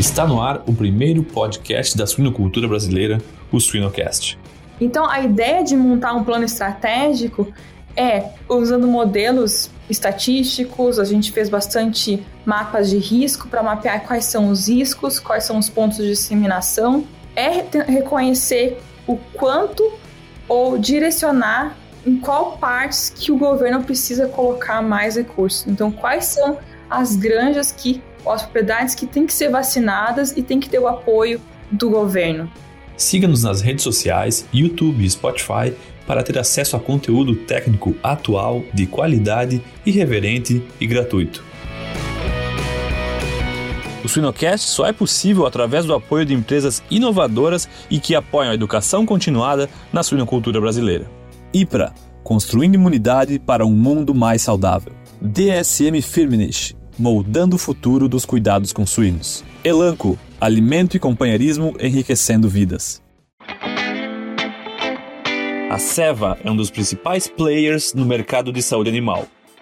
Está no ar o primeiro podcast da suinocultura brasileira, o Suinocast. Então, a ideia de montar um plano estratégico é usando modelos estatísticos, a gente fez bastante mapas de risco para mapear quais são os riscos, quais são os pontos de disseminação, é reconhecer o quanto ou direcionar em qual partes que o governo precisa colocar mais recursos. Então, quais são as granjas que, ou as propriedades que têm que ser vacinadas e têm que ter o apoio do governo. Siga-nos nas redes sociais, YouTube e Spotify para ter acesso a conteúdo técnico atual, de qualidade, irreverente e gratuito. O Suinocast só é possível através do apoio de empresas inovadoras e que apoiam a educação continuada na suinocultura brasileira. IPRA Construindo imunidade para um mundo mais saudável. DSM Firmenich Moldando o futuro dos cuidados com suínos. Elanco Alimento e companheirismo enriquecendo vidas. A Seva é um dos principais players no mercado de saúde animal,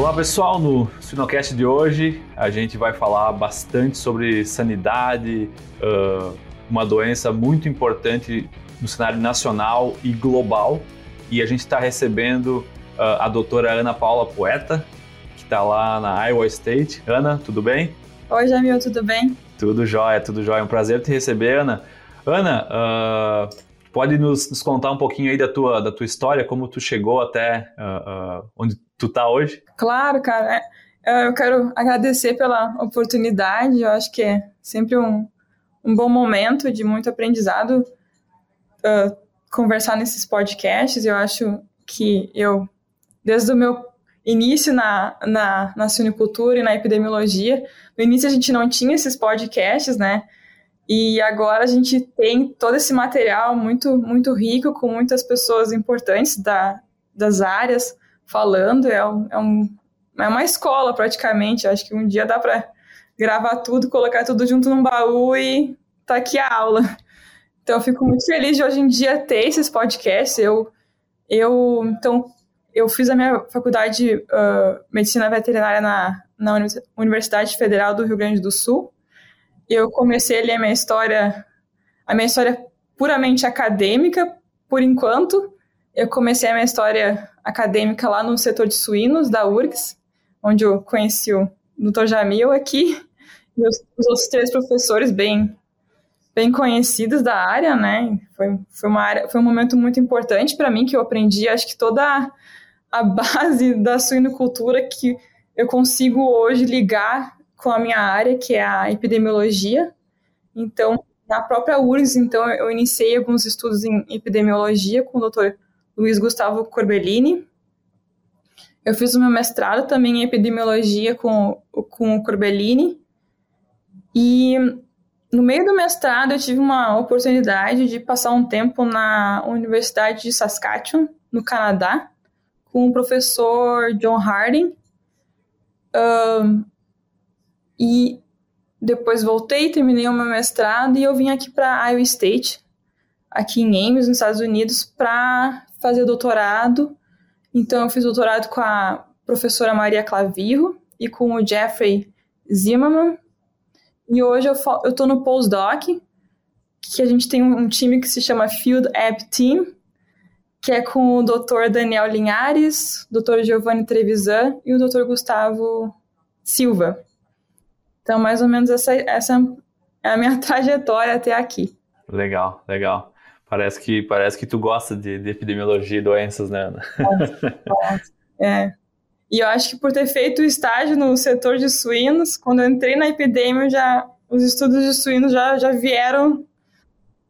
Olá pessoal, no Sinocast de hoje a gente vai falar bastante sobre sanidade, uh, uma doença muito importante no cenário nacional e global. E a gente está recebendo uh, a doutora Ana Paula Poeta, que está lá na Iowa State. Ana, tudo bem? Oi, Jamil, tudo bem? Tudo jóia, tudo jóia. É um prazer te receber, Ana. Ana, uh, pode nos, nos, contar um pouquinho aí da tua, da tua história, como tu chegou até onde tu tá hoje? Claro, cara. É, é, eu quero agradecer pela oportunidade. Eu acho que é sempre um, um bom momento de muito aprendizado uh, conversar nesses podcasts. Eu acho que eu, desde o meu início na, na, na suinicultura e na epidemiologia, no início a gente não tinha esses podcasts, né? E agora a gente tem todo esse material muito, muito rico, com muitas pessoas importantes da, das áreas falando, é, um, é, um, é uma escola praticamente. Acho que um dia dá para gravar tudo, colocar tudo junto num baú e tá aqui a aula. Então eu fico muito feliz de hoje em dia ter esses podcasts. Eu, eu então eu fiz a minha faculdade de uh, medicina veterinária na, na Universidade Federal do Rio Grande do Sul. Eu comecei ali a minha história, a minha história puramente acadêmica, por enquanto. Eu comecei a minha história acadêmica lá no setor de suínos da URGS, onde eu conheci o Dr. Jamil aqui, e os, os outros três professores bem bem conhecidos da área, né? Foi, foi, uma área, foi um momento muito importante para mim que eu aprendi, acho que toda a, base da suinocultura que eu consigo hoje ligar com a minha área, que é a epidemiologia. Então, na própria URGS, então, eu iniciei alguns estudos em epidemiologia com o Dr. Luiz Gustavo Corbellini. Eu fiz o meu mestrado também em epidemiologia com, com o Corbellini. E no meio do mestrado eu tive uma oportunidade de passar um tempo na Universidade de Saskatchewan, no Canadá, com o professor John Harding. Um, e depois voltei, terminei o meu mestrado e eu vim aqui para Iowa State, aqui em Ames, nos Estados Unidos, para fazer doutorado. Então, eu fiz doutorado com a professora Maria Clavirro e com o Jeffrey Zimmerman. E hoje eu estou no postdoc, que a gente tem um time que se chama Field App Team, que é com o Dr. Daniel Linhares, Dr. Giovanni Trevisan e o Dr. Gustavo Silva. Então, mais ou menos essa, essa é a minha trajetória até aqui. Legal, legal. Parece que, parece que tu gosta de, de epidemiologia e doenças, né, Ana? É. E eu acho que por ter feito o estágio no setor de suínos, quando eu entrei na epidemia, já, os estudos de suínos já, já vieram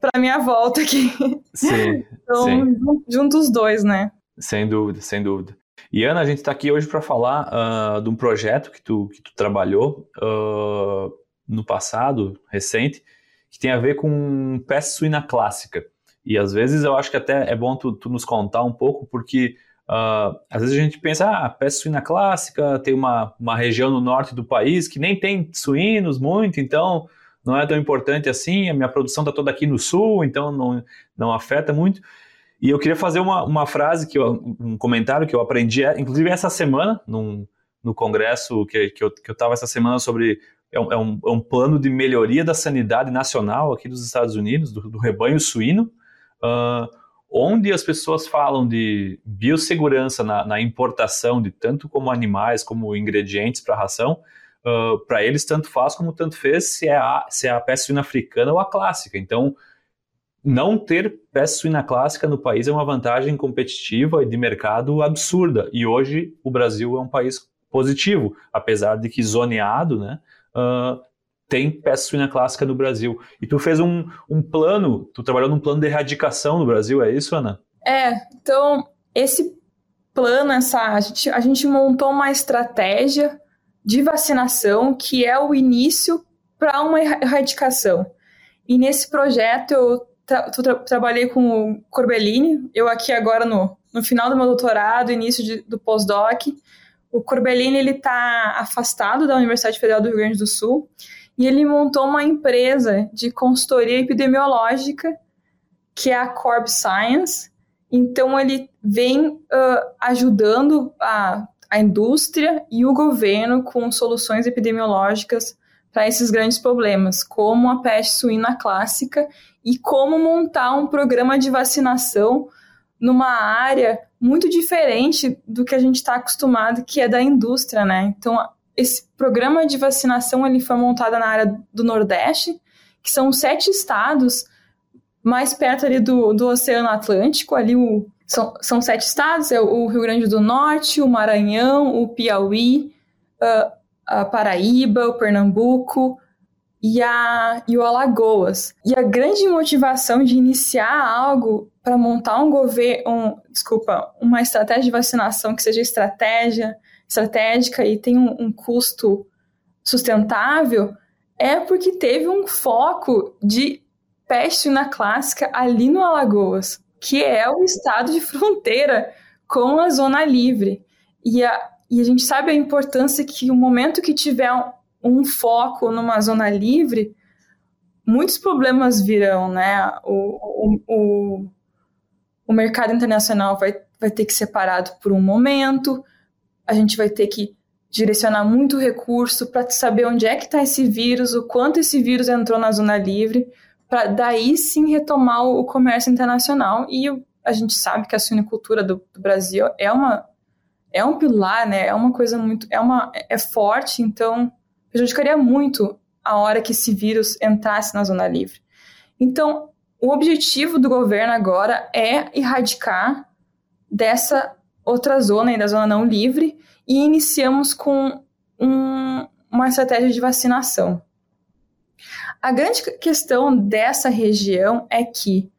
para minha volta aqui. Sim. então, sim. juntos os dois, né? Sem dúvida, sem dúvida. E Ana, a gente está aqui hoje para falar uh, de um projeto que tu, que tu trabalhou uh, no passado, recente, que tem a ver com peste suína clássica. E às vezes eu acho que até é bom tu, tu nos contar um pouco, porque uh, às vezes a gente pensa, ah, peste suína clássica, tem uma, uma região no norte do país que nem tem suínos muito, então não é tão importante assim, a minha produção está toda aqui no sul, então não, não afeta muito. E eu queria fazer uma, uma frase, que eu, um comentário que eu aprendi, inclusive essa semana, num, no congresso que, que eu estava essa semana sobre. É é, um, é um, plano de melhoria da sanidade nacional aqui dos Estados Unidos, do, do rebanho suíno, uh, onde as pessoas falam de biossegurança na, na, importação de tanto como animais como ingredientes para ração. Uh, para eles, tanto faz como tanto fez se é a, se é a peste suína africana ou a clássica. Então, não ter peste suína clássica no país é uma vantagem competitiva e de mercado absurda. E hoje o Brasil é um país positivo, apesar de que zoneado, né? Uh, tem peste suína clássica no Brasil. E tu fez um, um plano, tu trabalhou num plano de erradicação no Brasil, é isso, Ana? É, então esse plano, essa, a, gente, a gente montou uma estratégia de vacinação que é o início para uma erradicação. E nesse projeto eu tra tra trabalhei com o Corbellini, eu aqui agora no, no final do meu doutorado, início de, do pós-doc. O Corbellini está afastado da Universidade Federal do Rio Grande do Sul e ele montou uma empresa de consultoria epidemiológica que é a Corp Science. Então ele vem uh, ajudando a, a indústria e o governo com soluções epidemiológicas para esses grandes problemas, como a peste suína clássica e como montar um programa de vacinação numa área muito diferente do que a gente está acostumado, que é da indústria, né? Então, esse programa de vacinação ele foi montado na área do Nordeste, que são sete estados mais perto ali do, do Oceano Atlântico, ali o, são, são sete estados, é o Rio Grande do Norte, o Maranhão, o Piauí, uh, a Paraíba, o Pernambuco, e, a, e o Alagoas. E a grande motivação de iniciar algo para montar um governo, um, desculpa, uma estratégia de vacinação que seja estratégia, estratégica e tem um, um custo sustentável é porque teve um foco de peste na clássica ali no Alagoas, que é o estado de fronteira com a zona livre. E a, e a gente sabe a importância que o momento que tiver um foco numa zona livre, muitos problemas virão, né? O, o, o, o mercado internacional vai, vai ter que ser parado por um momento, a gente vai ter que direcionar muito recurso para saber onde é que está esse vírus, o quanto esse vírus entrou na zona livre, para daí sim retomar o comércio internacional. E a gente sabe que a suinicultura do, do Brasil é uma é um pilar, né? É uma coisa muito é uma é forte, então prejudicaria muito a hora que esse vírus entrasse na zona livre. Então, o objetivo do governo agora é erradicar dessa outra zona, da zona não livre, e iniciamos com um, uma estratégia de vacinação. A grande questão dessa região é que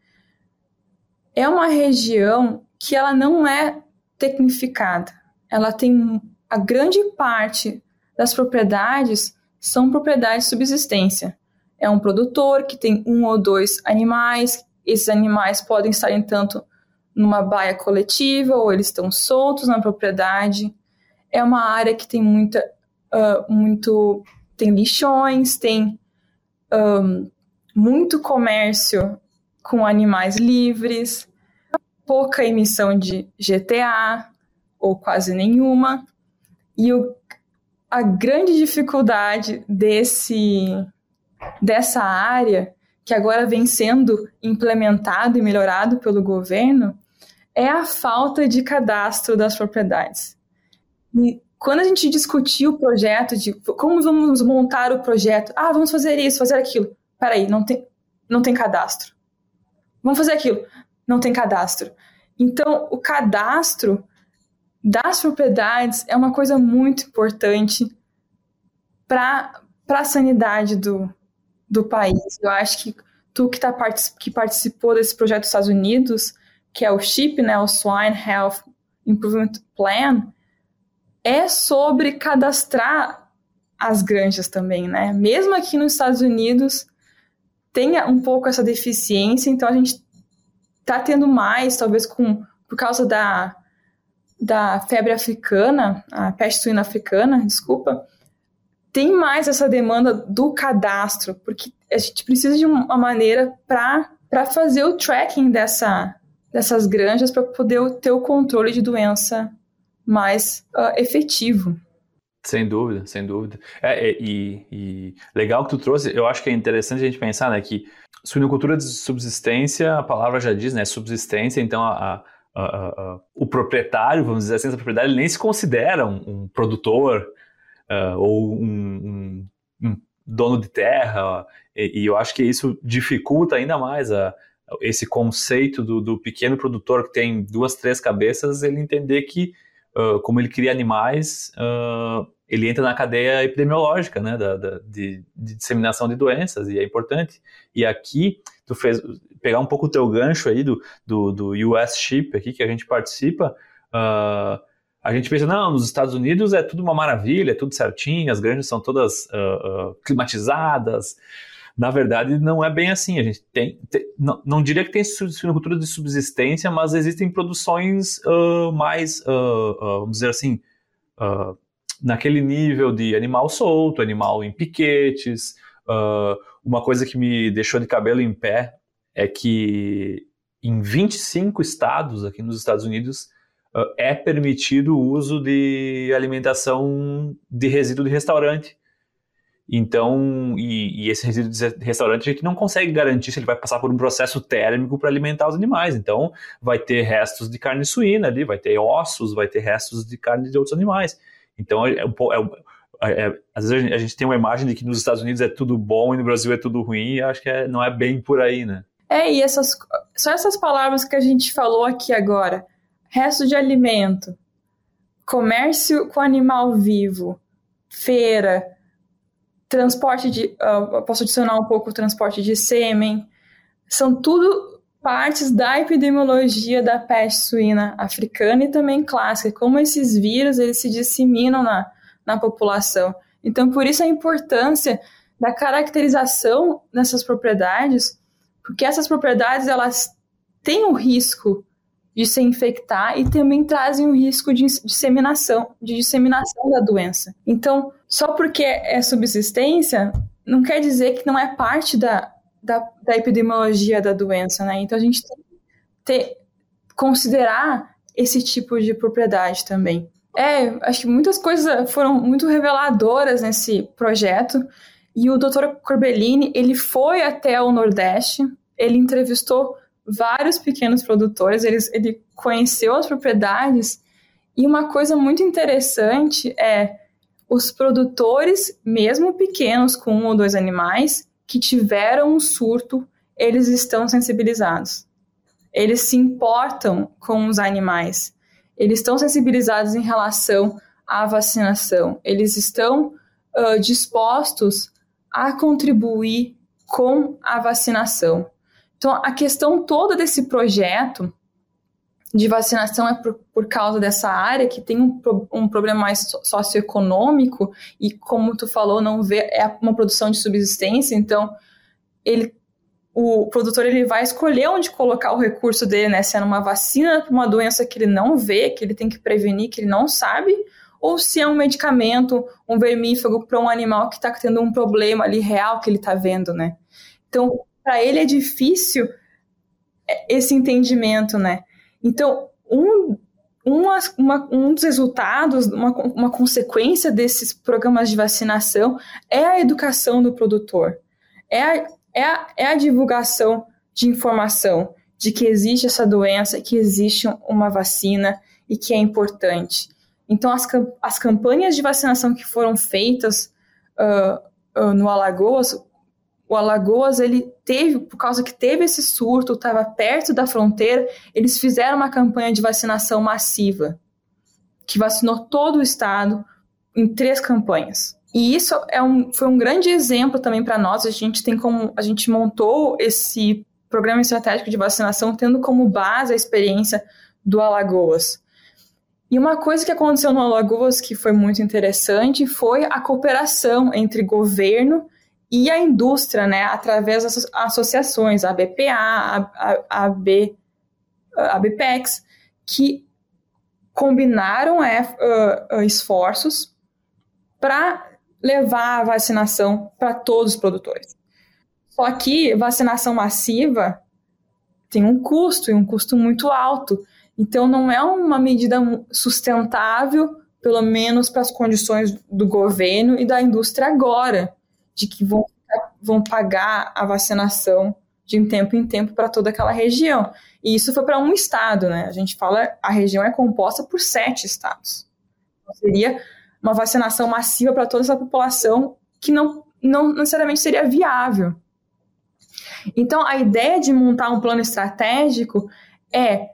é uma região que ela não é tecnificada. Ela tem a grande parte das propriedades são propriedades de subsistência. É um produtor que tem um ou dois animais, esses animais podem estar, entanto, numa baia coletiva ou eles estão soltos na propriedade. É uma área que tem muita, uh, muito, tem lixões, tem um, muito comércio com animais livres, pouca emissão de GTA ou quase nenhuma. E o a grande dificuldade desse dessa área que agora vem sendo implementado e melhorado pelo governo é a falta de cadastro das propriedades. E quando a gente discutiu o projeto de como vamos montar o projeto, ah, vamos fazer isso, fazer aquilo. Peraí, não tem, não tem cadastro. Vamos fazer aquilo. Não tem cadastro. Então, o cadastro das propriedades é uma coisa muito importante para a sanidade do, do país. Eu acho que tu que, tá, que participou desse projeto dos Estados Unidos, que é o CHIP, né, o Swine Health Improvement Plan é sobre cadastrar as granjas também, né? Mesmo aqui nos Estados Unidos tenha um pouco essa deficiência, então a gente tá tendo mais, talvez com por causa da, da febre africana, a peste suína africana, desculpa, tem mais essa demanda do cadastro, porque a gente precisa de uma maneira para fazer o tracking dessa, dessas granjas para poder ter o controle de doença mais uh, efetivo. Sem dúvida, sem dúvida. É, é, e, e, legal que tu trouxe, eu acho que é interessante a gente pensar né, que suinocultura de subsistência, a palavra já diz, né, subsistência, então a, a, a, o proprietário, vamos dizer assim, essa propriedade, ele nem se considera um, um produtor uh, ou um, um, um, dono de terra, e, e, eu acho que isso dificulta ainda mais a, esse conceito do, do pequeno produtor que tem duas, três cabeças, ele entender que uh, como ele cria animais, uh, ele entra na cadeia epidemiológica, né, da, da de, de, disseminação de doenças, e é importante. E aqui, tu fez, pegar um pouco o teu gancho aí do, do, do US Chip aqui, que a gente participa, uh, a gente pensa, não, nos Estados Unidos é tudo uma maravilha, é tudo certinho, as granjas são todas climatizadas, na verdade, não é bem assim. A gente tem, tem não, não, diria que tem suinocultura de subsistência, mas existem produções uh, mais, uh, uh, vamos dizer assim, naquele nível de animal solto, animal em piquetes. uma coisa que me deixou de cabelo em pé é que em 25 estados aqui nos Estados Unidos é permitido o uso de alimentação de resíduo de restaurante. Então, e, e, esse resíduo de restaurante a gente não consegue garantir se ele vai passar por um processo térmico para alimentar os animais. Então, vai ter restos de carne suína ali, vai ter ossos, vai ter restos de carne de outros animais. Então, é, é, é, é às vezes a gente tem uma imagem de que nos Estados Unidos é tudo bom e no Brasil é tudo ruim, e acho que é, não é bem por aí, né? É, e essas, só essas palavras que a gente falou aqui agora: resto de alimento, comércio com animal vivo, feira transporte de. Uh, posso adicionar um pouco o transporte de sêmen. São tudo partes da epidemiologia da peste suína africana e também clássica, como esses vírus eles se disseminam na, na população. Então, por isso a importância da caracterização dessas propriedades, porque essas propriedades elas têm o risco de se infectar e também trazem o risco de disseminação, de disseminação da doença. Então, só porque é subsistência, não quer dizer que não é parte da, da, da epidemiologia da doença, né? Então, a gente tem que ter, considerar esse tipo de propriedade também. É, acho que muitas coisas foram muito reveladoras nesse projeto. E o Dr. Corbellini, ele foi até o Nordeste, ele entrevistou vários pequenos produtores, ele, ele conheceu as propriedades, e uma coisa muito interessante é os produtores, mesmo pequenos, com um ou dois animais, que tiveram um surto, eles estão sensibilizados. Eles se importam com os animais. Eles estão sensibilizados em relação à vacinação. Eles estão uh, dispostos a contribuir com a vacinação. Então, a questão toda desse projeto de vacinação é por, por causa dessa área que tem um, um problema mais socioeconômico e, como tu falou, não vê, é uma produção de subsistência, então ele o produtor ele vai escolher onde colocar o recurso dele, né? Se é numa vacina para uma doença que ele não vê, que ele tem que prevenir, que ele não sabe, ou se é um medicamento, um vermífugo para um animal que está tendo um problema ali real que ele está vendo, né? Então, para ele é difícil é, esse entendimento, né? Então, um, uma, uma, um dos resultados, uma, uma consequência desses programas de vacinação é a educação do produtor, é a, é a, é a divulgação de informação de que existe essa doença, que existe uma vacina e que é importante. Então, as, as campanhas de vacinação que foram feitas uh, uh, no Alagoas o Alagoas, ele teve, por causa que teve esse surto, estava perto da fronteira, eles fizeram uma campanha de vacinação massiva, que vacinou todo o estado em três campanhas. E isso é um, foi um grande exemplo também para nós. A gente tem como a gente montou esse programa estratégico de vacinação tendo como base a experiência do Alagoas. E uma coisa que aconteceu no Alagoas que foi muito interessante foi a cooperação entre governo e a indústria, né, através das associações, a BPA, a, a, a, B, a BPEX, que combinaram é, uh, esforços para levar a vacinação para todos os produtores. Só que vacinação massiva tem um custo, e um custo muito alto. Então, não é uma medida sustentável, pelo menos para as condições do governo e da indústria agora, de que vão, vão pagar a vacinação de em tempo em tempo para toda aquela região. E isso foi para um estado, né? A gente fala, a região é composta por sete estados. Então, seria uma vacinação massiva para toda essa população que não, não necessariamente seria viável. Então, a ideia de montar um plano estratégico é,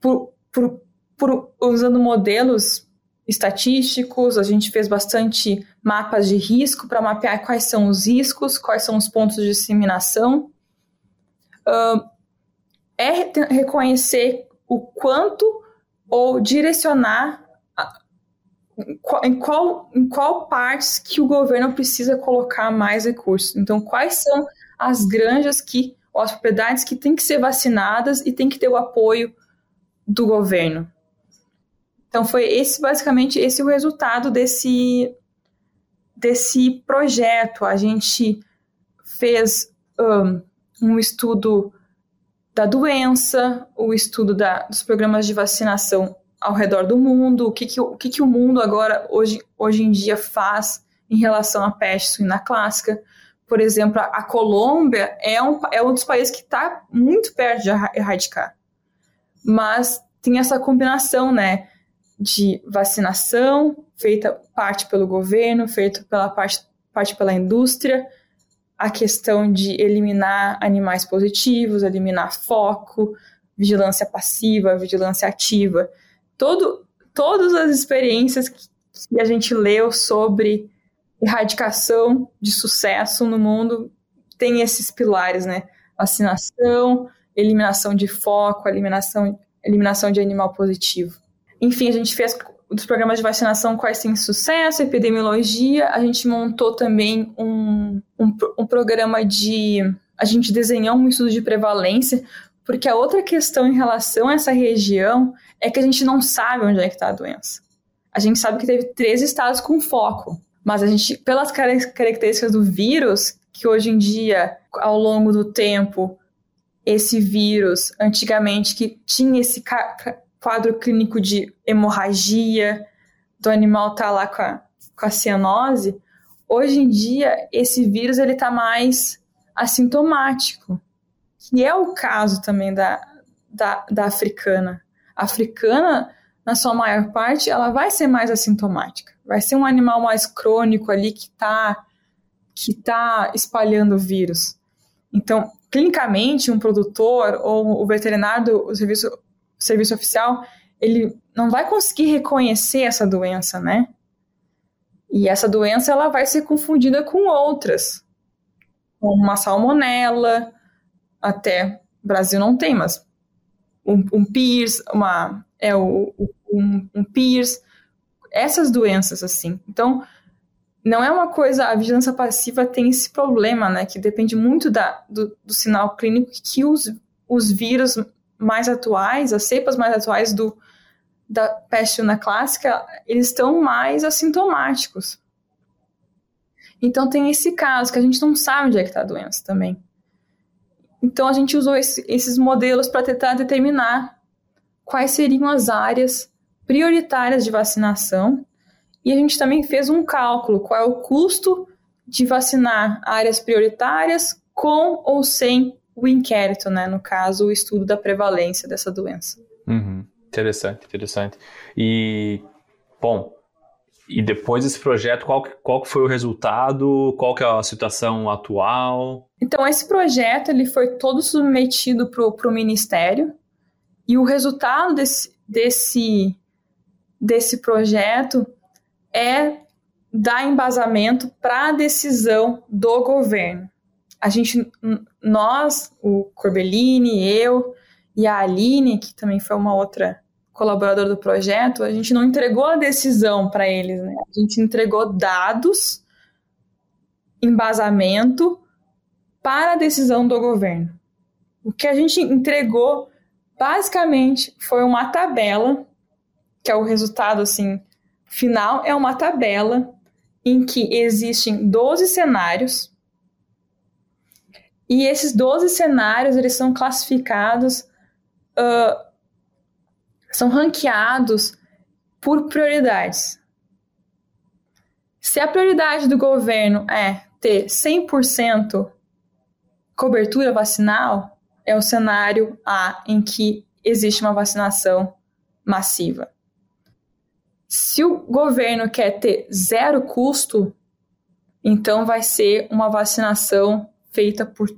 por, por, por usando modelos estatísticos, a gente fez bastante mapas de risco para mapear quais são os riscos, quais são os pontos de disseminação. Uh, é reconhecer o quanto ou direcionar em qual, em qual partes que o governo precisa colocar mais recursos. Então, quais são as granjas que, ou as propriedades que têm que ser vacinadas e têm que ter o apoio do governo. Então, foi esse basicamente esse o resultado desse, desse projeto. A gente fez um, um estudo da doença, o estudo da, dos programas de vacinação ao redor do mundo, o que, que, o, que, que o mundo agora, hoje, hoje em dia, faz em relação à peste suína clássica. Por exemplo, a, a Colômbia é um, é um dos países que está muito perto de erradicar. Mas tem essa combinação, né, de vacinação, feita parte pelo governo, feita pela parte, parte pela indústria, a questão de eliminar animais positivos, eliminar foco, vigilância passiva, vigilância ativa todo, todas as experiências que a gente leu sobre erradicação de sucesso no mundo tem esses pilares, né? Vacinação, eliminação de foco, eliminação, eliminação de animal positivo. Enfim, a gente fez dos programas de vacinação quais têm sucesso, epidemiologia, a gente montou também um, um, um programa de. A gente desenhou um estudo de prevalência, porque a outra questão em relação a essa região é que a gente não sabe onde é que está a doença. A gente sabe que teve três estados com foco, mas a gente, pelas características do vírus, que hoje em dia, ao longo do tempo, esse vírus, antigamente, que tinha esse quadro clínico de hemorragia, do animal tá lá com a, com a cianose, hoje em dia, esse vírus ele está mais assintomático, que é o caso também da, da, da africana africana, na sua maior parte, ela vai ser mais assintomática. Vai ser um animal mais crônico ali que está que tá espalhando o vírus. Então, clinicamente, um produtor ou o veterinário do serviço, serviço oficial, ele não vai conseguir reconhecer essa doença, né? E essa doença ela vai ser confundida com outras, como uma salmonela, até Brasil não tem, mas um, um PIRS, uma, é o, um, um PIRS, essas doenças assim. Então, não é uma coisa, a vigilância passiva tem esse problema, né, que depende muito da, do, do sinal clínico que os, os vírus mais atuais, as cepas mais atuais do, da peste na clássica, eles estão mais assintomáticos. Então tem esse caso que a gente não sabe onde é que está a doença também. Então a gente usou esse, esses modelos para tentar determinar quais seriam as áreas prioritárias de vacinação e a gente também fez um cálculo qual é o custo de vacinar áreas prioritárias com ou sem o inquérito, né? No caso, o estudo da prevalência dessa doença. Uhum. Interessante, interessante. E, bom, e depois desse projeto, qual, qual foi o resultado? Qual que é a situação atual? Então, esse projeto ele foi todo submetido para o Ministério e o resultado desse, desse, desse projeto é dar embasamento para a decisão do governo. A gente, nós, o Corbellini, eu e a Aline, que também foi uma outra colaborador do projeto, a gente não entregou a decisão para eles, né? A gente entregou dados, embasamento para a decisão do governo. O que a gente entregou basicamente foi uma tabela, que é o resultado assim final, é uma tabela em que existem 12 cenários. E esses 12 cenários, eles são classificados, uh, são ranqueados por prioridades. Se a prioridade do governo é ter 100% cobertura vacinal, é o cenário A, em que existe uma vacinação massiva. Se o governo quer ter zero custo, então vai ser uma vacinação feita por,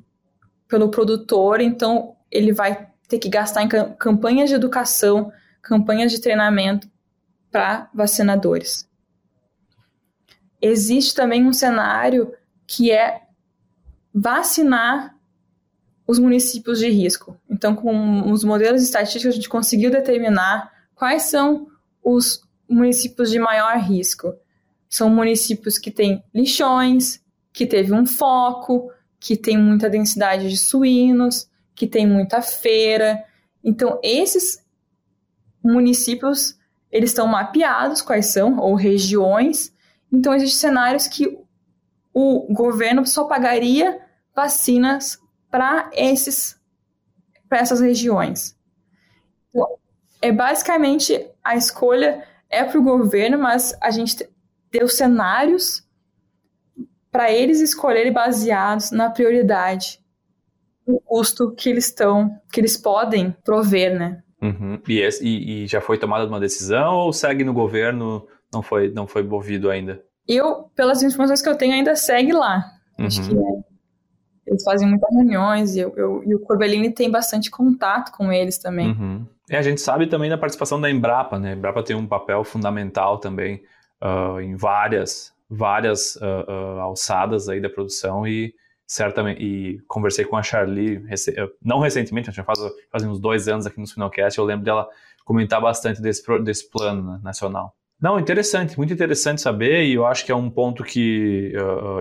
pelo produtor, então ele vai ter que gastar em campanhas de educação, campanhas de treinamento para vacinadores. Existe também um cenário que é vacinar os municípios de risco. Então, com os modelos estatísticos, a gente conseguiu determinar quais são os municípios de maior risco. São municípios que têm lixões, que teve um foco, que tem muita densidade de suínos, que tem muita feira. Então, esses municípios, eles estão mapeados quais são, ou regiões. Então, existem cenários que o governo só pagaria vacinas para esses para essas regiões. É basicamente a escolha é para o governo, mas a gente deu cenários para eles escolherem baseados na prioridade, o custo que eles estão, que eles podem prover, né? Uhum. E, e, e, já foi tomada uma decisão ou segue no governo? Não foi, não foi movido ainda? Eu, pelas informações que eu tenho, ainda segue lá. Uhum. Acho que é eles fazem muitas reuniões e, eu, eu, e o Corbellini tem bastante contato com eles também. Uhum. E a gente sabe também da participação da Embrapa, né? A Embrapa tem um papel fundamental também uh, em várias, várias uh, uh, alçadas aí da produção e certamente e conversei com a Charlie rec não recentemente, já faz, faz uns dois anos aqui no Finalcast, eu lembro dela comentar bastante desse, desse plano né, nacional. Não, interessante, muito interessante saber e eu acho que é um ponto que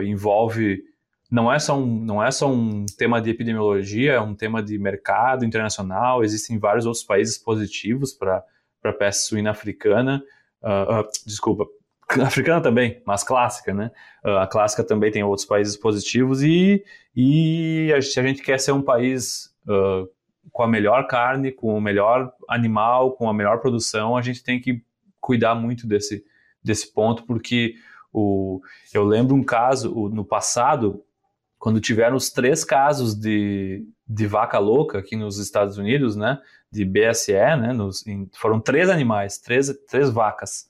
envolve não é só um, não é só um tema de epidemiologia, é um tema de mercado internacional. Existem vários outros países positivos para a peste suína africana. Uh, uh, desculpa, africana também, mas clássica, né? Uh, a clássica também tem outros países positivos e, e se a gente quer ser um país com a melhor carne, com o melhor animal, com a melhor produção, a gente tem que cuidar muito desse, desse ponto, porque o, eu lembro um caso o, no passado, quando tiveram os três casos de, de vaca louca aqui nos Estados Unidos, né, de BSE, né, nos, em, foram três animais, três, três vacas.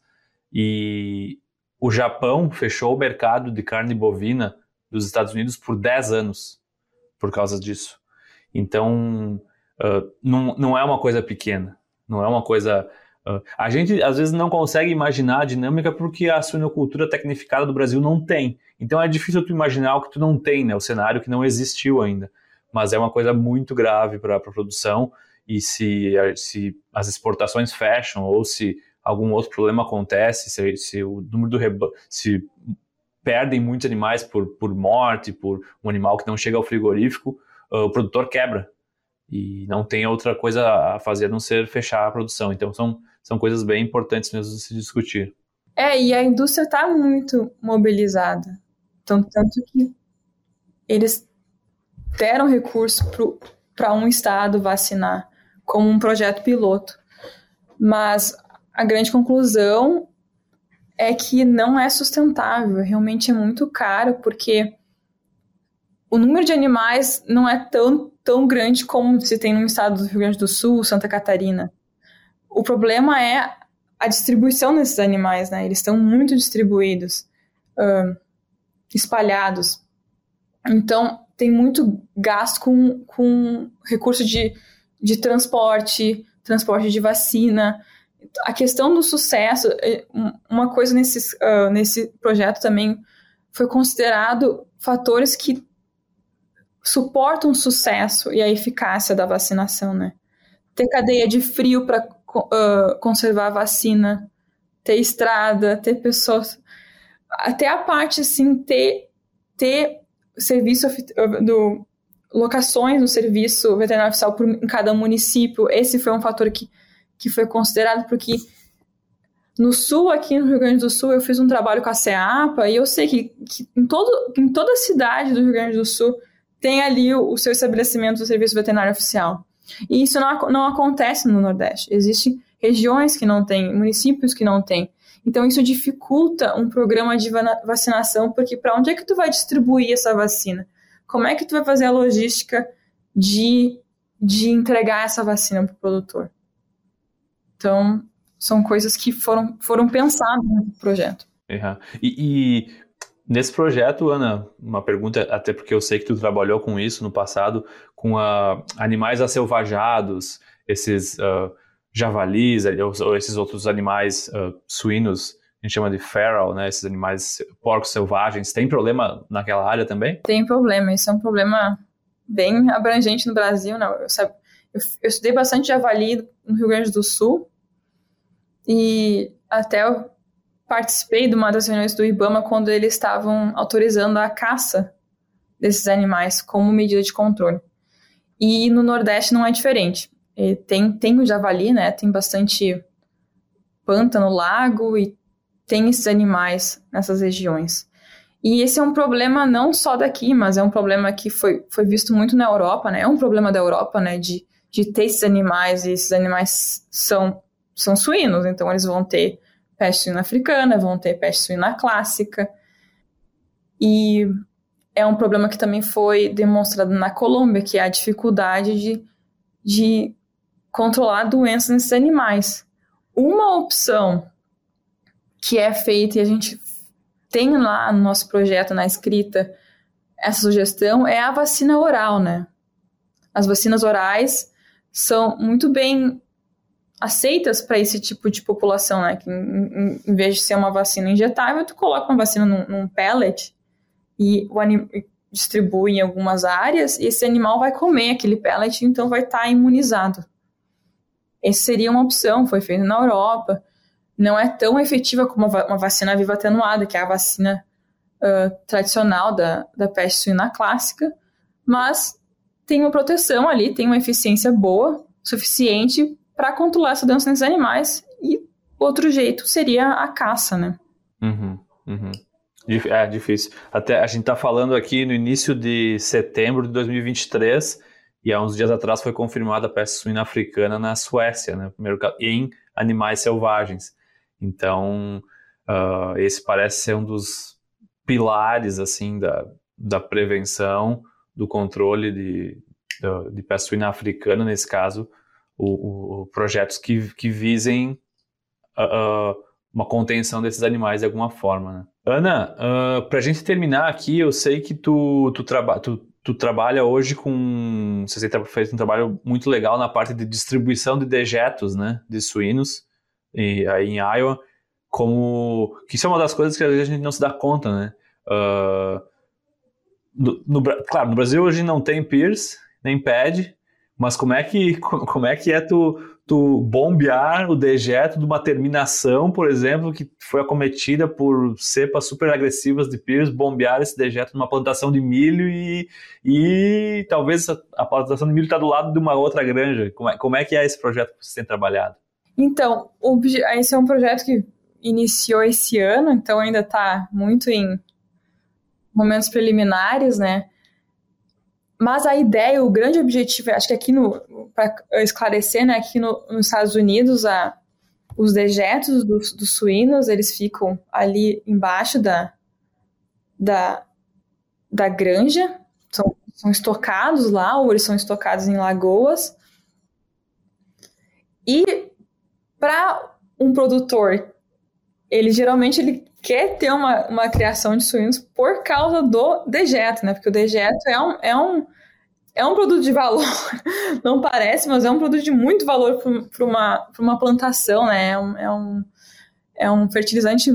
E o Japão fechou o mercado de carne bovina dos Estados Unidos por 10 anos por causa disso. Então, uh, não, não é uma coisa pequena, não é uma coisa Uh, a gente às vezes não consegue imaginar a dinâmica porque a suinocultura tecnificada do Brasil não tem. Então é difícil tu imaginar o que tu não tem, né? O cenário que não existiu ainda. Mas é uma coisa muito grave para a produção e se, se as exportações fecham ou se algum outro problema acontece, se, se o número do rebanho, se perdem muitos animais por, por morte, por um animal que não chega ao frigorífico, uh, o produtor quebra e não tem outra coisa a fazer a não ser fechar a produção. Então são são coisas bem importantes mesmo de se discutir. É, e a indústria está muito mobilizada. Então, tanto que eles deram recurso para um estado vacinar como um projeto piloto. Mas a grande conclusão é que não é sustentável, realmente é muito caro, porque o número de animais não é tão, tão grande como se tem no estado do Rio Grande do Sul, Santa Catarina. O problema é a distribuição desses animais, né? Eles estão muito distribuídos, uh, espalhados. Então, tem muito gasto com, com recurso de, de transporte, transporte de vacina. A questão do sucesso, é, uma coisa nesse, uh, nesse projeto também foi considerado fatores que suportam o sucesso e a eficácia da vacinação, né? Ter cadeia de frio para uh, conservar a vacina, ter estrada, ter pessoas, até a parte assim ter ter serviço do locações no serviço veterinário oficial por, em cada município. Esse foi um fator que, que foi considerado porque no sul, aqui no Rio Grande do Sul, eu fiz um trabalho com a CEAPA e eu sei que, que em, todo, em toda cidade do Rio Grande do Sul tem ali o, o seu estabelecimento do serviço veterinário oficial. E isso não, não acontece no Nordeste. Existem regiões que não têm, municípios que não têm. Então isso dificulta um programa de vacinação, porque para onde é que tu vai distribuir essa vacina? Como é que tu vai fazer a logística de, de entregar essa vacina para o produtor? Então, são coisas que foram, foram pensadas no projeto. Uhum. E, e, nesse projeto, Ana, uma pergunta, até porque eu sei que tu trabalhou com isso no passado, com uh, animais acelvajados, esses uh, javalis, ou, esses outros animais uh, suínos, a gente chama de feral, né, esses animais porcos selvagens, tem problema naquela área também? Tem problema, isso é um problema bem abrangente no Brasil, né? Eu, sabe, eu, eu estudei bastante javali no Rio Grande do Sul, e até eu participei de uma das reuniões do IBAMA quando eles estavam autorizando a caça desses animais como medida de controle. E no Nordeste não é diferente. Tem, tem o javali, né? Tem bastante pântano, lago e tem esses animais nessas regiões. E esse é um problema não só daqui, mas é um problema que foi, foi visto muito na Europa, né? É um problema da Europa, né? De, de ter esses animais, e esses animais são são suínos, então eles vão ter peste suína africana, vão ter peste suína clássica. E é um problema que também foi demonstrado na Colômbia, que é a dificuldade de, de controlar doenças nesses animais. Uma opção que é feita e a gente tem lá no nosso projeto, na escrita, essa sugestão é a vacina oral, né? As vacinas orais são muito bem aceitas para esse tipo de população, né? Que em, em, vez de ser uma vacina injetável, tu coloca uma vacina num, num pellet e o distribui em algumas áreas e esse animal vai comer aquele pellet, então vai estar tá imunizado. Essa seria uma opção, foi feito na Europa. Não é tão efetiva como uma vacina viva atenuada, que é a vacina uh, tradicional da, da peste suína clássica, mas tem uma proteção ali, tem uma eficiência boa, suficiente para controlar essa doença nesses animais. E outro jeito seria a caça, né? Uhum, uhum. É difícil. Até a gente está falando aqui no início de setembro de 2023 e há uns dias atrás foi confirmada a peste suína africana na Suécia, né? Primeiro em animais selvagens. Então uh, esse parece ser um dos pilares assim da, da prevenção, do controle de, de, de peste suína africana nesse caso o, o, projetos que, que visem uh, uma contenção desses animais de alguma forma. Né? Ana, uh, para a gente terminar aqui, eu sei que tu, tu, traba tu, tu trabalha hoje com. Você feito um trabalho muito legal na parte de distribuição de dejetos né, de suínos e, aí em Iowa. Como. Que isso é uma das coisas que às vezes a gente não se dá conta, né? Uh, no, no, claro, no Brasil hoje não tem PIRS, nem PED, mas como é que, como é, que é tu, tu bombear o dejeto de uma terminação, por exemplo, que foi acometida por cepas super agressivas de pires, bombear esse dejeto numa plantação de milho e, e talvez a, plantação de milho está do lado de uma outra granja. Como é, como é que é esse projeto que você tem trabalhado? Então, esse é um projeto que iniciou esse ano, então ainda está muito em momentos preliminares, né? Mas a ideia, o grande objetivo, acho que aqui no, para esclarecer, né, aqui no, nos Estados Unidos, a, os dejetos dos, dos, suínos, eles ficam ali embaixo da, da, da granja, são, são estocados lá, ou eles são estocados em lagoas. E para um produtor, ele geralmente ele quer ter uma, uma criação de suínos por causa do dejeto, né? Porque o dejeto é um, é um, é um produto de valor, não parece, mas é um produto de muito valor para uma, uma plantação, né? É um, é, um, é um fertilizante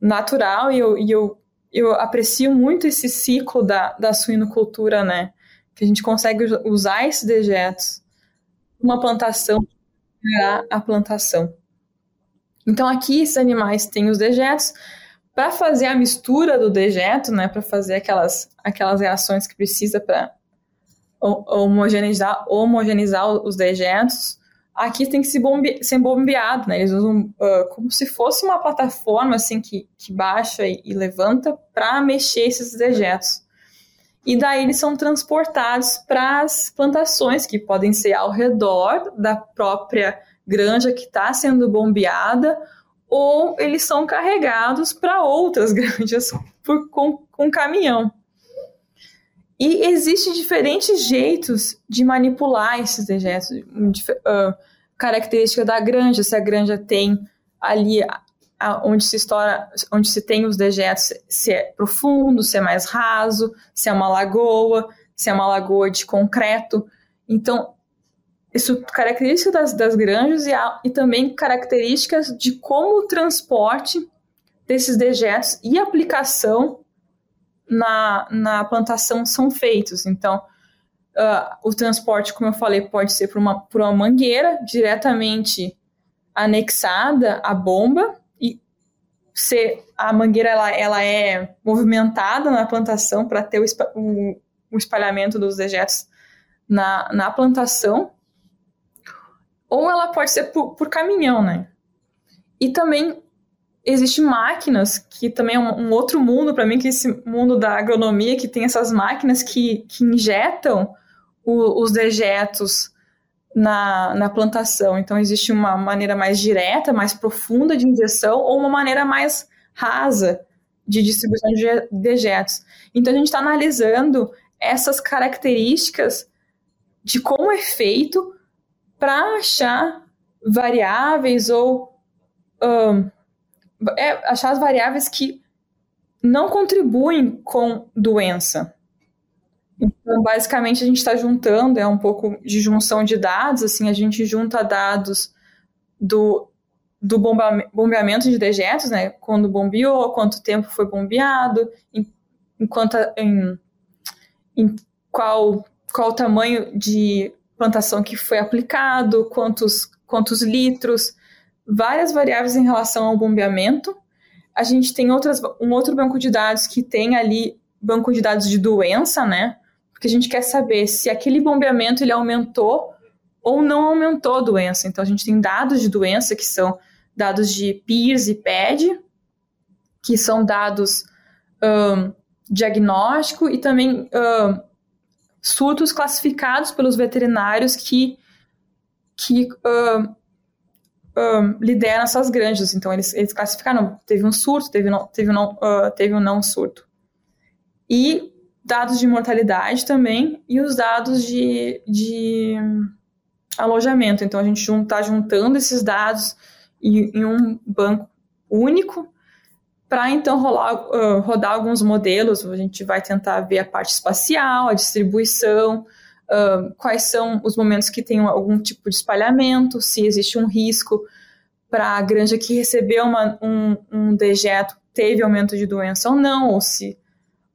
natural e eu, e eu, eu aprecio muito esse ciclo da, da suinocultura, né? Que a gente consegue usar esses dejetos uma plantação regenerar a plantação. Então aqui esses animais têm os dejetos para fazer a mistura do dejeto, né, para fazer aquelas aquelas reações que precisa para homogeneizar, homogeneizar os dejetos, aqui tem que se bombe, ser bombeado, né? Eles usam uh, como se fosse uma plataforma assim que, que baixa e, e levanta para mexer esses dejetos. E daí eles são transportados para as plantações que podem ser ao redor da própria granja que está sendo bombeada, ou eles são carregados para outras granjas por, com, com caminhão. E existem diferentes jeitos de manipular esses dejetos. Uh, característica da granja, se a granja tem ali a, a, onde se estoura, onde se tem os dejetos, se é profundo, se é mais raso, se é uma lagoa, se é uma lagoa de concreto. Então, isso características das, das granjas e, a, e também características de como o transporte desses dejetos e aplicação na, na plantação são feitos. Então, uh, o transporte, como eu falei, pode ser por uma, por uma mangueira diretamente anexada à bomba e ser a mangueira ela, ela é movimentada na plantação para ter o, o, o, espalhamento dos dejetos na, na plantação ou ela pode ser por, por caminhão, né? E também existem máquinas, que também é um, um outro mundo para mim, que é esse mundo da agronomia, que tem essas máquinas que, que injetam o, os dejetos na, na plantação. Então, existe uma maneira mais direta, mais profunda de injeção, ou uma maneira mais rasa de distribuição de dejetos. Então, a gente está analisando essas características de como é feito para achar variáveis ou é, achar as variáveis que não contribuem com doença. Então, basicamente, a gente está juntando, é um pouco de junção de dados, assim, a gente junta dados do, do bombeamento de dejetos, né, quando bombeou, quanto tempo foi bombeado, em, em, quanto, em, em qual, qual tamanho de plantação que foi aplicado, quantos, quantos litros, várias variáveis em relação ao bombeamento. A gente tem outras, um outro banco de dados que tem ali banco de dados de doença, né? Porque a gente quer saber se aquele bombeamento ele aumentou ou não aumentou a doença. Então a gente tem dados de doença que são dados de PIRS e PED, que são dados um, diagnóstico e também um, surtos classificados pelos veterinários que, que uh, uh, lideram essas granjas. Então, eles, eles classificaram, teve um surto, teve, não, teve, não, uh, teve um não surto. E dados de mortalidade também, e os dados de, de alojamento. Então, a gente está juntando esses dados em, em um banco único para então rolar, uh, rodar alguns modelos, a gente vai tentar ver a parte espacial, a distribuição, uh, quais são os momentos que tem algum tipo de espalhamento, se existe um risco para a granja que recebeu uma, um, um dejeto teve aumento de doença ou não, ou se,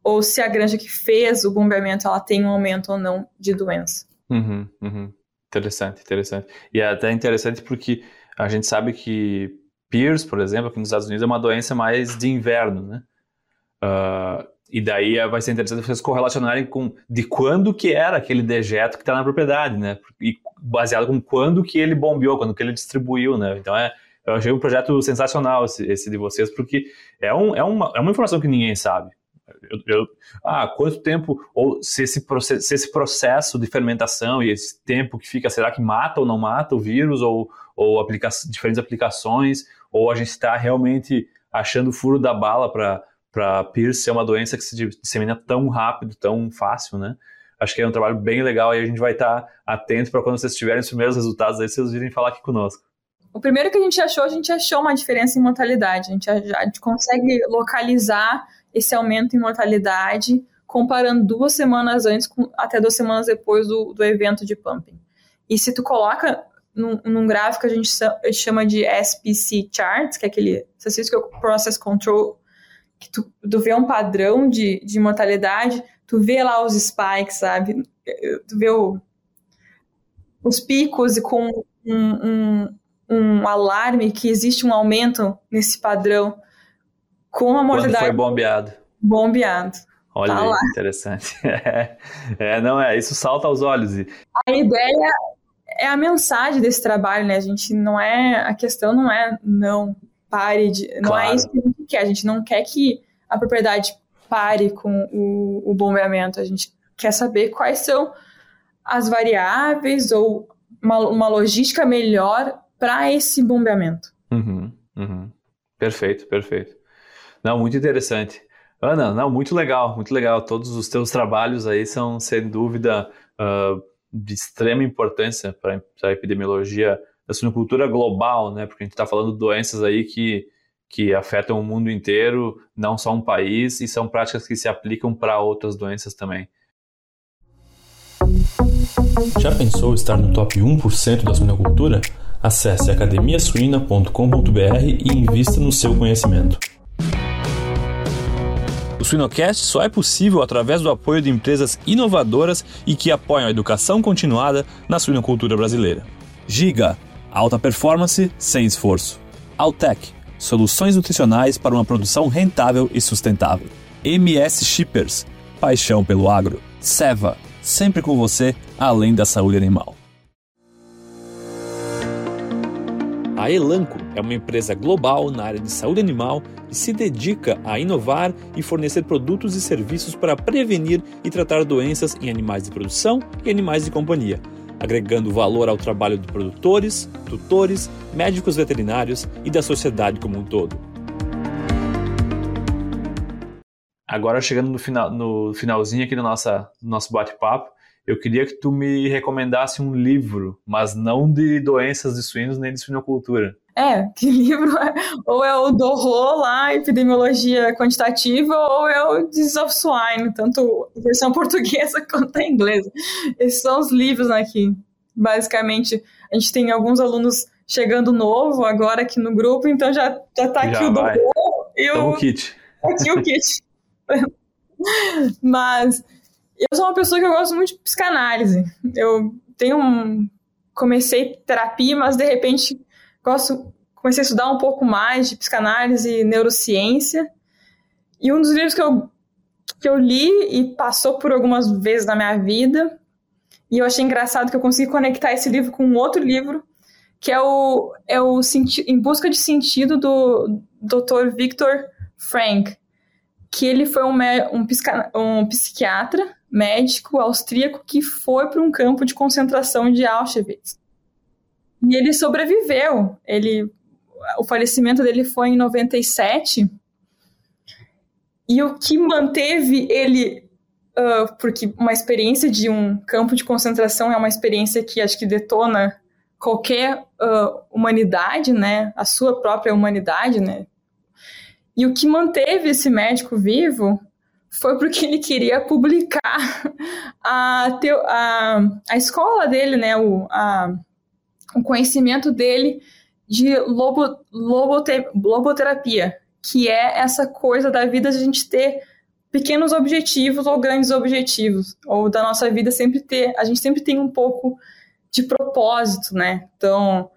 ou se a granja que fez o bombeamento ela tem um aumento ou não de doença. Uhum, uhum. Interessante, interessante. E é até interessante porque a gente sabe que PIRS, por exemplo, aqui nos Estados Unidos, é uma doença mais de inverno, né? Uh, e daí vai ser interessante vocês correlacionarem com de quando que era aquele dejeto que está na propriedade, né? E baseado com quando que ele bombeou, quando que ele distribuiu, né? Então é, eu achei um projeto sensacional esse, esse de vocês, porque é, um, é, uma, é uma informação que ninguém sabe. Eu, eu, ah, quanto tempo, ou se esse, processo, se esse processo de fermentação e esse tempo que fica, será que mata ou não mata o vírus, ou, ou aplica diferentes aplicações, ou a gente está realmente achando o furo da bala para Pierce ser uma doença que se dissemina tão rápido, tão fácil, né? Acho que é um trabalho bem legal e a gente vai estar tá atento para quando vocês tiverem os primeiros resultados aí, vocês virem falar aqui conosco. O primeiro que a gente achou, a gente achou uma diferença em mortalidade. A gente, a gente consegue localizar esse aumento em mortalidade comparando duas semanas antes com, até duas semanas depois do, do evento de pumping. E se tu coloca num, num gráfico que a gente chama de SPC charts, que é aquele Statistical Process Control, que tu, tu vê um padrão de, de mortalidade, tu vê lá os spikes, sabe? Tu vê o, os picos e com um, um, um alarme que existe um aumento nesse padrão com a mortalidade. Quando foi bombeado. Bombeado. Olha tá aí, interessante. É, não é, isso salta aos olhos. A ideia é a mensagem desse trabalho, né? A gente não é, a questão não é não pare de, não é claro. é isso que a gente quer. A gente não quer que a propriedade pare com o, o bombeamento. A gente quer saber quais são as variáveis ou uma, uma logística melhor para esse bombeamento. Uhum, uhum. Perfeito, perfeito. Não, muito interessante. Ana, não, muito legal, muito legal. Todos os teus trabalhos aí são, sem dúvida, uh, de extrema importância para a epidemiologia da suinocultura global, né? Porque a gente está falando de doenças aí que, que afetam o mundo inteiro, não só um país, e são práticas que se aplicam para outras doenças também. Já pensou estar no top 1% da suinocultura? Acesse academiasuina.com.br e invista no seu conhecimento. Suinocast só é possível através do apoio de empresas inovadoras e que apoiam a educação continuada na suinocultura brasileira. Giga, alta performance sem esforço. Altec, soluções nutricionais para uma produção rentável e sustentável. MS Shippers, paixão pelo agro. Seva, sempre com você, além da saúde animal. A Elanco é uma empresa global na área de saúde animal e se dedica a inovar e fornecer produtos e serviços para prevenir e tratar doenças em animais de produção e animais de companhia, agregando valor ao trabalho de produtores, tutores, médicos veterinários e da sociedade como um todo. Agora chegando no, final, no finalzinho aqui do nosso, do nosso bate-papo, eu queria que tu me recomendasse um livro, mas não de doenças de suínos nem de suinocultura. É, que livro é? Ou é o do Rô lá, Epidemiologia Quantitativa, ou é o Disease of Swine, tanto a versão portuguesa quanto a inglesa. Esses são os livros aqui. Basicamente, a gente tem alguns alunos chegando novo agora aqui no grupo, então já, já tá já aqui vai. o do Rô e o... o kit. Aqui o kit. Mas eu sou uma pessoa que eu gosto muito de psicanálise. Eu tenho um. Comecei terapia, mas de repente gosto, comecei a estudar um pouco mais de psicanálise e neurociência. E um dos livros que eu, que eu li e passou por algumas vezes na minha vida, e eu achei engraçado que eu consegui conectar esse livro com um outro livro, que é o, é o Em Busca de Sentido do Dr. Victor Frank, que ele foi um, um, um psiquiatra médico austríaco que foi para um campo de concentração de Auschwitz. E ele sobreviveu. Ele, o falecimento dele foi em 97. E o que manteve ele. Uh, porque uma experiência de um campo de concentração é uma experiência que acho que detona qualquer uh, humanidade, né? A sua própria humanidade, né? E o que manteve esse médico vivo foi porque ele queria publicar a, a, a escola dele, né, o, a, o conhecimento dele de lobo, lobote, loboterapia, que é essa coisa da vida de a gente ter pequenos objetivos ou grandes objetivos, ou da nossa vida sempre ter, a gente sempre tem um pouco de propósito, né? Então,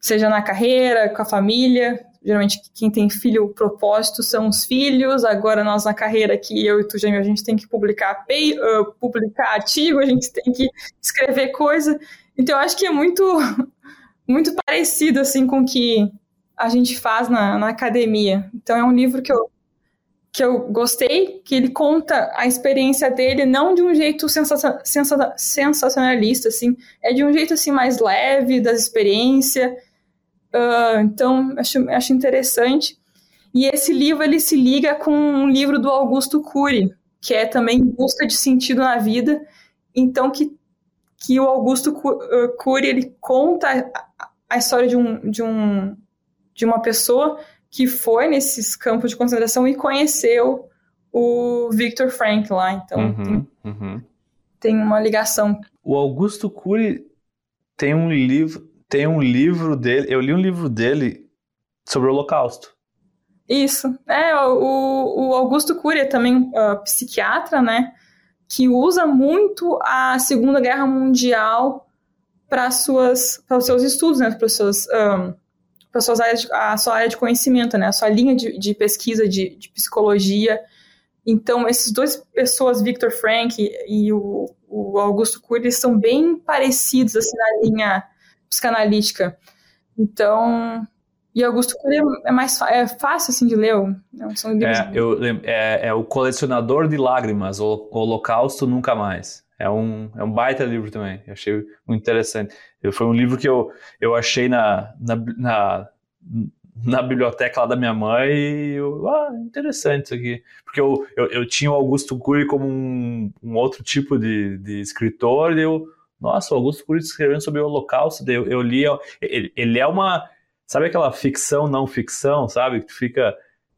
seja na carreira, com a família, geralmente quem tem filho, propósito são os filhos. Agora, nós na carreira aqui, eu e tu, Jamie, a gente tem que publicar, pay, uh, publicar artigo, a gente tem que escrever coisa. Então, eu acho que é muito, muito parecido assim com o que a gente faz na, na academia. Então, é um livro que eu, que eu gostei, que ele conta a experiência dele não de um jeito sensacionalista, assim, é de um jeito assim mais leve, das experiências Uh, então, acho, acho interessante. E esse livro ele se liga com um livro do Augusto Cury, que é também Busca de Sentido na Vida. Então, que, que o Augusto Cury ele conta a, história de, um, de, um, de uma pessoa que foi nesses campos de concentração e conheceu o Victor Frank lá. Então, uhum, tem, uhum. tem uma ligação. O Augusto Cury tem um livro tem um livro dele, eu li um livro dele sobre o Holocausto. Isso. É, o, o Augusto é também uh, psiquiatra, né? Que usa muito a Segunda Guerra Mundial para suas para os seus estudos, né, para seus um, para suas áreas de, a sua área de conhecimento, né, a sua linha de, de pesquisa de, de, psicologia. Então, esses dois pessoas, Victor Frank e, e o, o, Augusto Cury, eles são bem parecidos assim na linha psicanalítica. Então, e Augusto Cury é mais é fácil assim de ler. É, são é, eu, é, é, o colecionador de lágrimas, o Holocausto nunca mais. É um, é um baita livro também. Eu achei muito interessante. Foi um livro que eu, eu achei na, na, na, na biblioteca lá da minha mãe e eu, ah, interessante isso aqui. Porque eu, eu, eu tinha o Augusto Cury como um, um outro tipo de, de escritor e eu, nossa, o Augusto Cury escrevendo sobre o Holocausto, eu, eu li, ele, ele é uma, sabe aquela ficção não ficção, sabe? Que tu fica...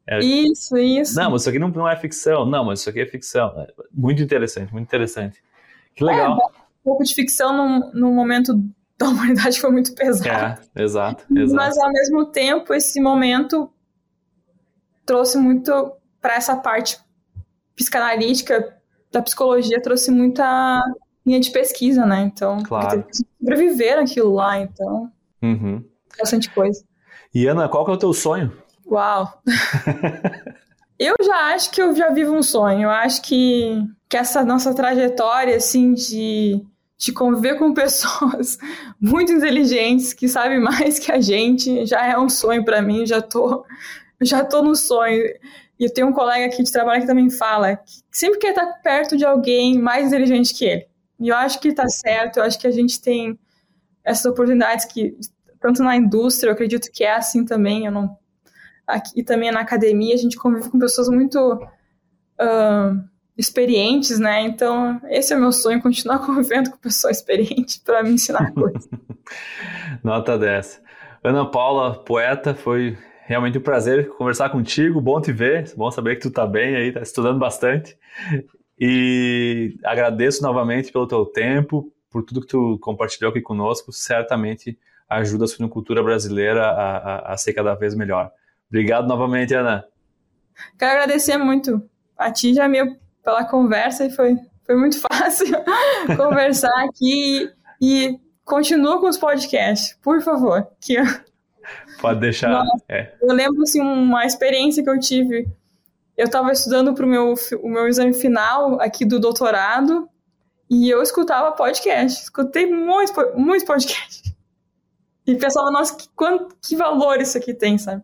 É, isso, isso. Não, mas isso aqui não, não é ficção. Não, mas isso aqui é ficção. Muito interessante, muito interessante. Que legal. É, um pouco de ficção num, num momento da humanidade foi muito pesado. É, exato, exato. Mas ao mesmo tempo, esse momento trouxe muito para essa parte psicanalítica da psicologia, trouxe muita linha de pesquisa, né? Então, claro. sobreviver aquilo lá, então. Uhum. Bastante coisa. E Ana, qual que é o teu sonho? Uau! eu já acho que eu já vivo um sonho. Eu acho que que essa nossa trajetória, assim, de, de conviver com pessoas muito inteligentes, que sabem mais que a gente, já é um sonho para mim, já tô, já tô no sonho. E eu tenho um colega aqui de trabalho que também fala que sempre quer estar perto de alguém mais inteligente que ele. E eu acho que está certo, eu acho que a gente tem essas oportunidades que, tanto na indústria, eu acredito que é assim também, eu não... Aqui também na academia, a gente convive com pessoas muito... Uh, experientes, né? Então, esse é o meu sonho, continuar convivendo com pessoa experiente para me ensinar coisas. Nota 10. Ana Paula, poeta, foi realmente um prazer conversar contigo, bom te ver, bom saber que tu tá bem aí, tá estudando bastante. E agradeço novamente pelo teu tempo, por tudo que tu compartilhou aqui conosco, certamente ajuda a suinocultura brasileira a, a, a ser cada vez melhor. Obrigado novamente, Ana. Quero agradecer muito a ti, Jamil, pela conversa e foi, foi muito fácil conversar aqui e continua com os podcasts, por favor. Que... Pode deixar. Nossa, é. Eu lembro assim, uma experiência que eu tive. Eu estava estudando para o meu, o meu exame final aqui do doutorado e eu escutava podcast. Escutei muitos, muitos podcasts. E pensava, nossa, que, quanto, que valor isso aqui tem, sabe?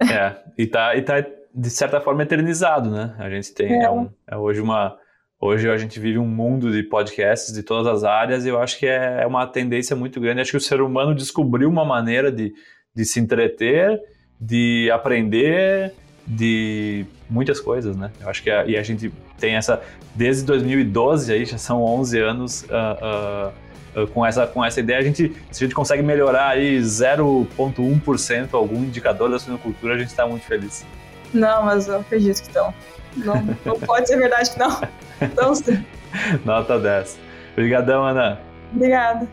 É, e tá, e tá de certa forma eternizado, né? A gente tem é. É um, é hoje uma hoje a gente vive um mundo de podcasts de todas as áreas e eu acho que é, é uma tendência muito grande. Acho que o ser humano descobriu uma maneira de, de se entreter, de aprender, de muitas coisas, né? Eu acho que a, e a gente tem essa desde 2012 aí já são 11 anos uh, uh, uh, com essa com essa ideia a gente se a gente consegue melhorar aí 0.1% algum indicador da suinocultura a gente está muito feliz. Não, mas eu acredito que estão. Não, não pode ser verdade que não. Então. Nota 10. Obrigadão, Ana. Obrigada.